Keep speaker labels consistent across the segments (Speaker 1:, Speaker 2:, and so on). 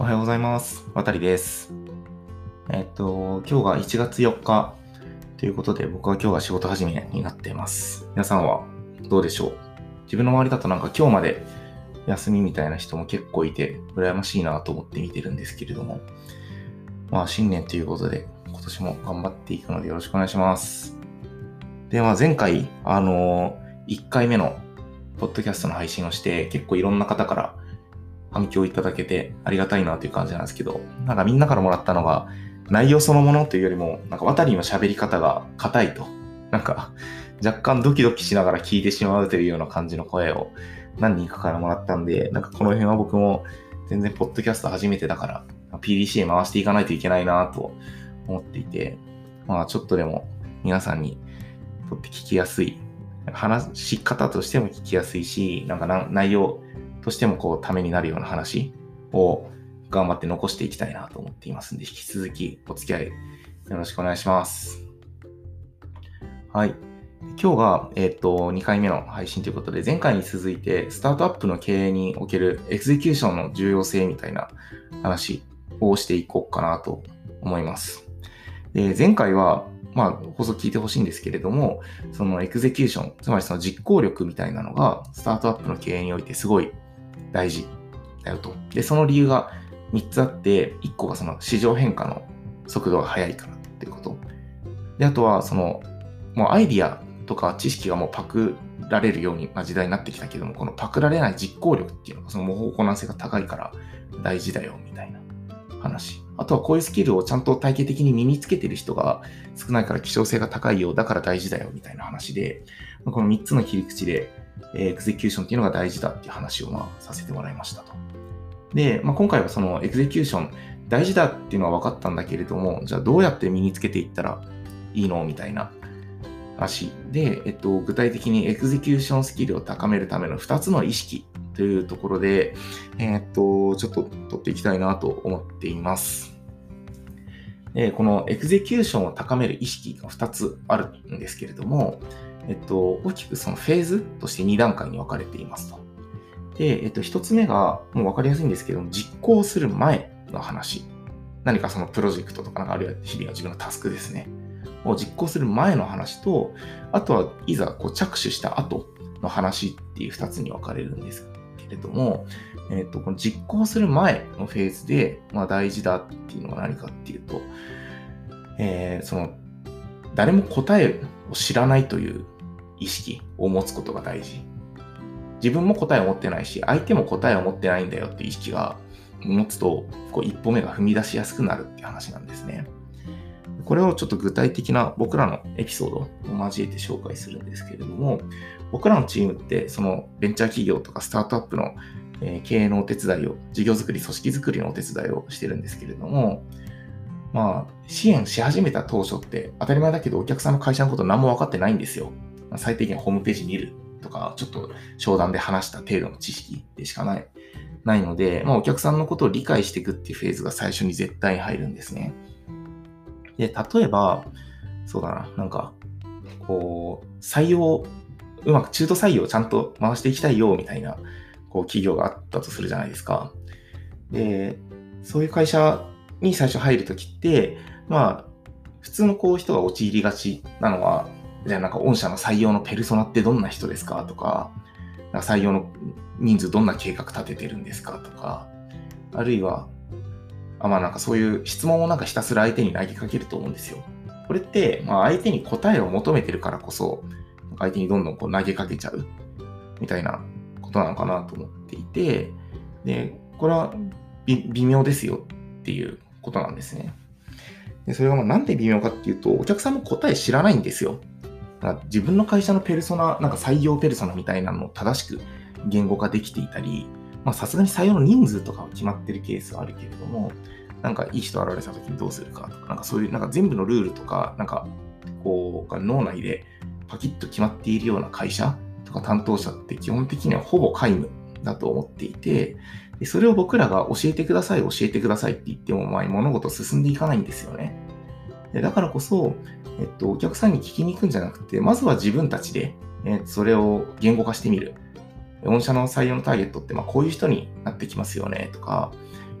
Speaker 1: おはようございます。渡りです。えっと、今日が1月4日ということで、僕は今日が仕事始めになっています。皆さんはどうでしょう？自分の周りだとなんか今日まで休みみたいな人も結構いて、羨ましいなと思って見てるんですけれども、まあ新年ということで、今年も頑張っていくのでよろしくお願いします。で、まあ前回、あの1回目のポッドキャストの配信をして、結構いろんな方から反響いただけてありがたいなという感じなんですけど、なんかみんなからもらったのが、内容そのものというよりも、なんか渡りの喋り方が硬いと、なんか若干ドキドキしながら聞いてしまうというような感じの声を何人かからもらったんで、なんかこの辺は僕も全然ポッドキャスト初めてだから、PDCA 回していかないといけないなと思っていて、まあちょっとでも皆さんにとって聞きやすい、話し方としても聞きやすいし、なんか内容としてもこうためになるような話を頑張って残していきたいなと思っていますんで、引き続きお付き合いよろしくお願いします。はい。今日が、えっ、と、2回目の配信ということで、前回に続いて、スタートアップの経営におけるエクゼキューションの重要性みたいな話をしていこうかなと思います。で、前回は、まあ、放送聞いてほしいんですけれども、そのエクゼキューション、つまりその実行力みたいなのが、スタートアップの経営においてすごい大事だよと。で、その理由が3つあって、1個がその市場変化の速度が速いからっていうこと。で、あとはその、もうアイディアとか知識がもうパクられるように、まあ、時代になってきたけども、このパクられない実行力っていうのが、その模倣困難性が高いから大事だよみたいな話。あとはこういうスキルをちゃんと体系的に身につけてる人が少ないから希少性が高いよう、だから大事だよみたいな話で、この3つの切り口で、エクゼキューションっていうのが大事だっていう話をまあさせてもらいましたと。で、まあ、今回はそのエクゼキューション大事だっていうのは分かったんだけれども、じゃあどうやって身につけていったらいいのみたいな話で、えっと、具体的にエクゼキューションスキルを高めるための2つの意識というところで、えっと、ちょっと取っていきたいなと思っています。でこのエクゼキューションを高める意識が2つあるんですけれども、えっと、大きくそのフェーズとして2段階に分かれていますと。で、えっと、1つ目が、もう分かりやすいんですけど、実行する前の話。何かそのプロジェクトとか、あるいは日々の自分のタスクですね。を実行する前の話と、あとはいざこう着手した後の話っていう2つに分かれるんですけれども、えっと、この実行する前のフェーズで、まあ、大事だっていうのは何かっていうと、えー、その、誰も答えを知らないという意識を持つことが大事。自分も答えを持ってないし、相手も答えを持ってないんだよっていう意識が持つと、こう一歩目が踏み出しやすくなるっていう話なんですね。これをちょっと具体的な僕らのエピソードを交えて紹介するんですけれども、僕らのチームってそのベンチャー企業とかスタートアップの経営のお手伝いを、事業作り、組織作りのお手伝いをしてるんですけれども、まあ、支援し始めた当初って当たり前だけどお客さんの会社のこと何も分かってないんですよ。最低限ホームページ見るとか、ちょっと商談で話した程度の知識でしかない。ないので、まあ、お客さんのことを理解していくっていうフェーズが最初に絶対に入るんですね。で、例えば、そうだな、なんか、こう、採用、うまく中途採用をちゃんと回していきたいよ、みたいな、こう、企業があったとするじゃないですか。で、そういう会社に最初入るときって、まあ、普通のこう人が陥りがちなのは、じゃあなんか御社の採用のペルソナってどんな人ですかとか、か採用の人数どんな計画立ててるんですかとか、あるいは、あまあなんかそういう質問をなんかひたすら相手に投げかけると思うんですよ。これって、まあ相手に答えを求めてるからこそ、相手にどんどんこう投げかけちゃうみたいなことなのかなと思っていて、で、これは微妙ですよっていうことなんですね。でそれがまあなんで微妙かっていうと、お客さんも答え知らないんですよ。だから自分の会社のペルソナ、なんか採用ペルソナみたいなのを正しく言語化できていたり、まさすがに採用の人数とかは決まってるケースはあるけれども、なんかいい人現れた時にどうするかとか、なんかそういうなんか全部のルールとか、なんかこう、脳内でパキッと決まっているような会社とか担当者って基本的にはほぼ皆無だと思っていて、でそれを僕らが教えてください、教えてくださいって言っても、まあ、物事進んでいかないんですよね。でだからこそ、えっと、お客さんに聞きに行くんじゃなくて、まずは自分たちで、えそれを言語化してみる。御社の採用のターゲットって、まあ、こういう人になってきますよねとか、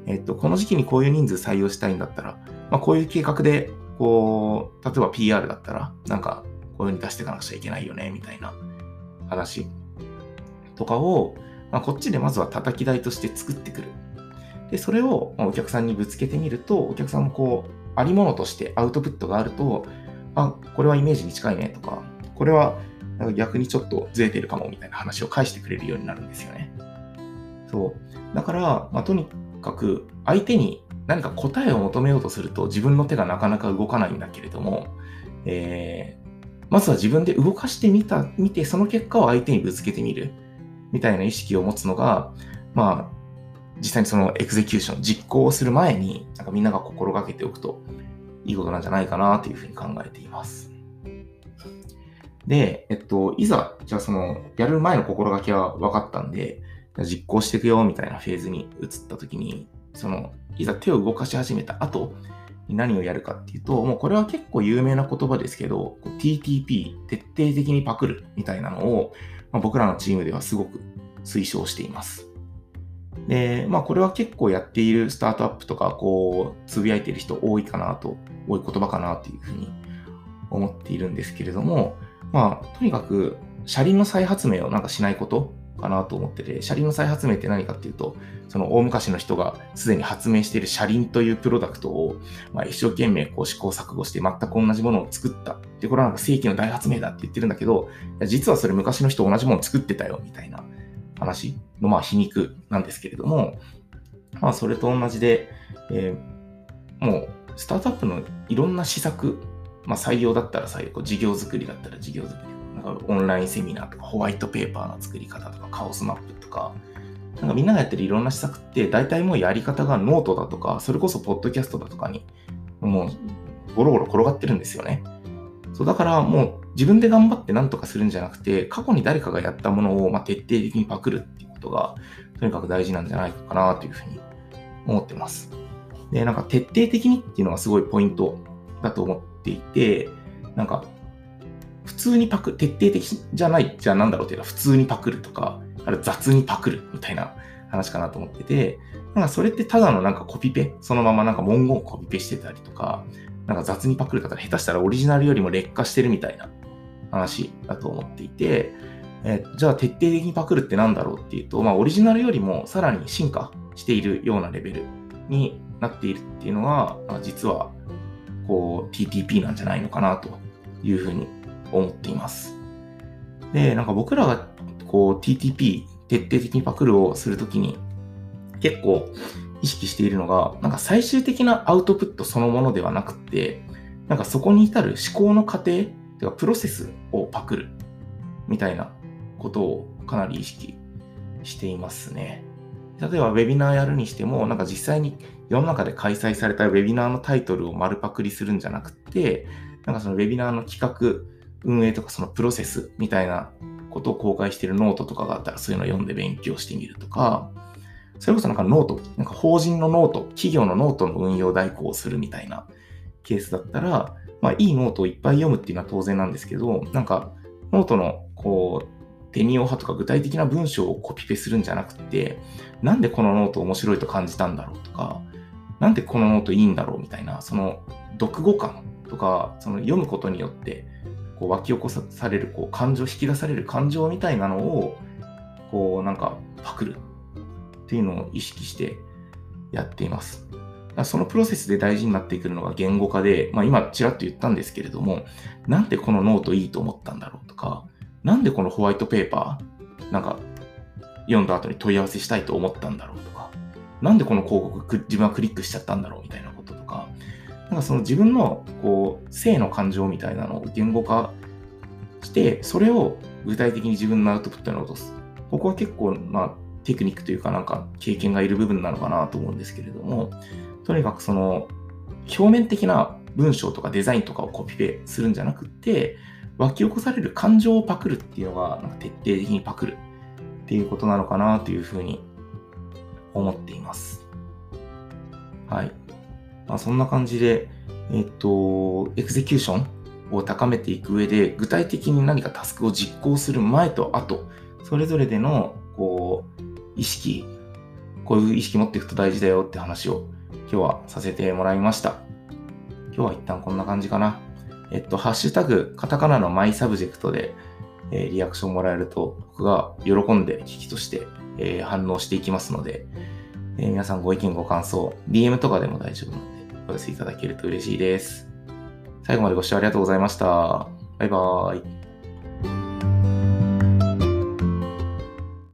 Speaker 1: えっと、この時期にこういう人数採用したいんだったら、まあ、こういう計画で、こう、例えば PR だったら、なんか、こういうふうに出していかなくちゃいけないよね、みたいな話とかを、まあ、こっちでまずは叩き台として作ってくる。で、それをお客さんにぶつけてみると、お客さんもこう、ありものとしてアウトプットがあると、あ、これはイメージに近いねとか、これは逆にちょっとずれてるかもみたいな話を返してくれるようになるんですよね。そう。だから、まあ、とにかく相手に何か答えを求めようとすると自分の手がなかなか動かないんだけれども、えー、まずは自分で動かしてみた、見て、その結果を相手にぶつけてみるみたいな意識を持つのが、まあ、実際にそのエクゼキューション、実行をする前に、なんかみんなが心がけておくといいことなんじゃないかなというふうに考えています。で、えっと、いざ、じゃあその、やる前の心がけは分かったんで、実行していくよみたいなフェーズに移った時に、その、いざ手を動かし始めた後何をやるかっていうと、もうこれは結構有名な言葉ですけど、TTP、徹底的にパクるみたいなのを、まあ、僕らのチームではすごく推奨しています。で、まあこれは結構やっているスタートアップとか、こう、つぶやいてる人多いかなと、多い言葉かなというふうに思っているんですけれども、まあとにかく車輪の再発明をなんかしないことかなと思ってて、車輪の再発明って何かっていうと、その大昔の人がすでに発明している車輪というプロダクトを、まあ、一生懸命こう試行錯誤して全く同じものを作った。で、これはなんか世紀の大発明だって言ってるんだけど、実はそれ昔の人同じものを作ってたよ、みたいな話の、まあ、皮肉なんですけれども、まあ、それと同じで、えー、もう、スタートアップのいろんな施策、まあ、採用だったら採用、事業作りだったら事業作りオンラインセミナーとかホワイトペーパーの作り方とかカオスマップとか、なんかみんながやってるいろんな施策って大体もうやり方がノートだとか、それこそポッドキャストだとかにもうゴロゴロ転がってるんですよね。そうだからもう自分で頑張って何とかするんじゃなくて、過去に誰かがやったものをま徹底的にパクるっていうことがとにかく大事なんじゃないかなというふうに思ってます。で、なんか徹底的にっていうのがすごいポイントだと思っていて、なんか普通にパク、徹底的じゃない、じゃあなんだろうっていうのは普通にパクるとか、あれ雑にパクるみたいな話かなと思ってて、なんかそれってただのなんかコピペ、そのままなんか文言をコピペしてたりとか、なんか雑にパクる方下手したらオリジナルよりも劣化してるみたいな話だと思っていて、えじゃあ徹底的にパクるってなんだろうっていうと、まあオリジナルよりもさらに進化しているようなレベルになっているっていうのが、実はこう TTP なんじゃないのかなというふうに思っています。で、なんか僕らがこう TTP 徹底的にパクるをするときに結構意識しているのが、なんか最終的なアウトプットそのものではなくて、なんかそこに至る思考の過程、てかプロセスをパクるみたいなことをかなり意識していますね。例えばウェビナーやるにしても、なんか実際に世の中で開催されたウェビナーのタイトルを丸パクリするんじゃなくて、なんかそのウェビナーの企画、運営とかそのプロセスみたいなことを公開しているノートとかがあったらそういうのを読んで勉強してみるとか、それこそなんかノート、なんか法人のノート、企業のノートの運用代行をするみたいなケースだったら、まあいいノートをいっぱい読むっていうのは当然なんですけど、なんかノートのこう、てにをはとか具体的な文章をコピペするんじゃなくて、なんでこのノート面白いと感じたんだろうとか、なんでこのノートいいんだろうみたいな、その読後感とか、その読むことによってこう湧き起こされるこう感情、引き出される感情みたいなのを、こうなんかパクるっていうのを意識してやっています。そのプロセスで大事になってくるのが言語化で、まあ、今ちらっと言ったんですけれども、なんでこのノートいいと思ったんだろうとか、なんでこのホワイトペーパー、なんか読んだ後に問い合わせしたいと思ったんだろうとか、なんでこの広告自分はクリックしちゃったんだろうみたいな、なんかその自分のこう生の感情みたいなのを言語化して、それを具体的に自分のアウトプットに落とす。ここは結構、まあ、テクニックというかなんか経験がいる部分なのかなと思うんですけれども、とにかくその表面的な文章とかデザインとかをコピペするんじゃなくて、湧き起こされる感情をパクるっていうのがなんか徹底的にパクるっていうことなのかなというふうに思っています。はい。まあ、そんな感じで、えっと、エクゼキューションを高めていく上で、具体的に何かタスクを実行する前と後、それぞれでの、こう、意識、こういう意識持っていくと大事だよって話を今日はさせてもらいました。今日は一旦こんな感じかな。えっと、ハッシュタグ、カタカナのマイサブジェクトで、えー、リアクションもらえると、僕が喜んで嬉々として、えー、反応していきますので、えー、皆さんご意見ご感想、DM とかでも大丈夫なので、お寄せいただけると嬉しいです。最後までご視聴ありがとうございました。バイバーイ。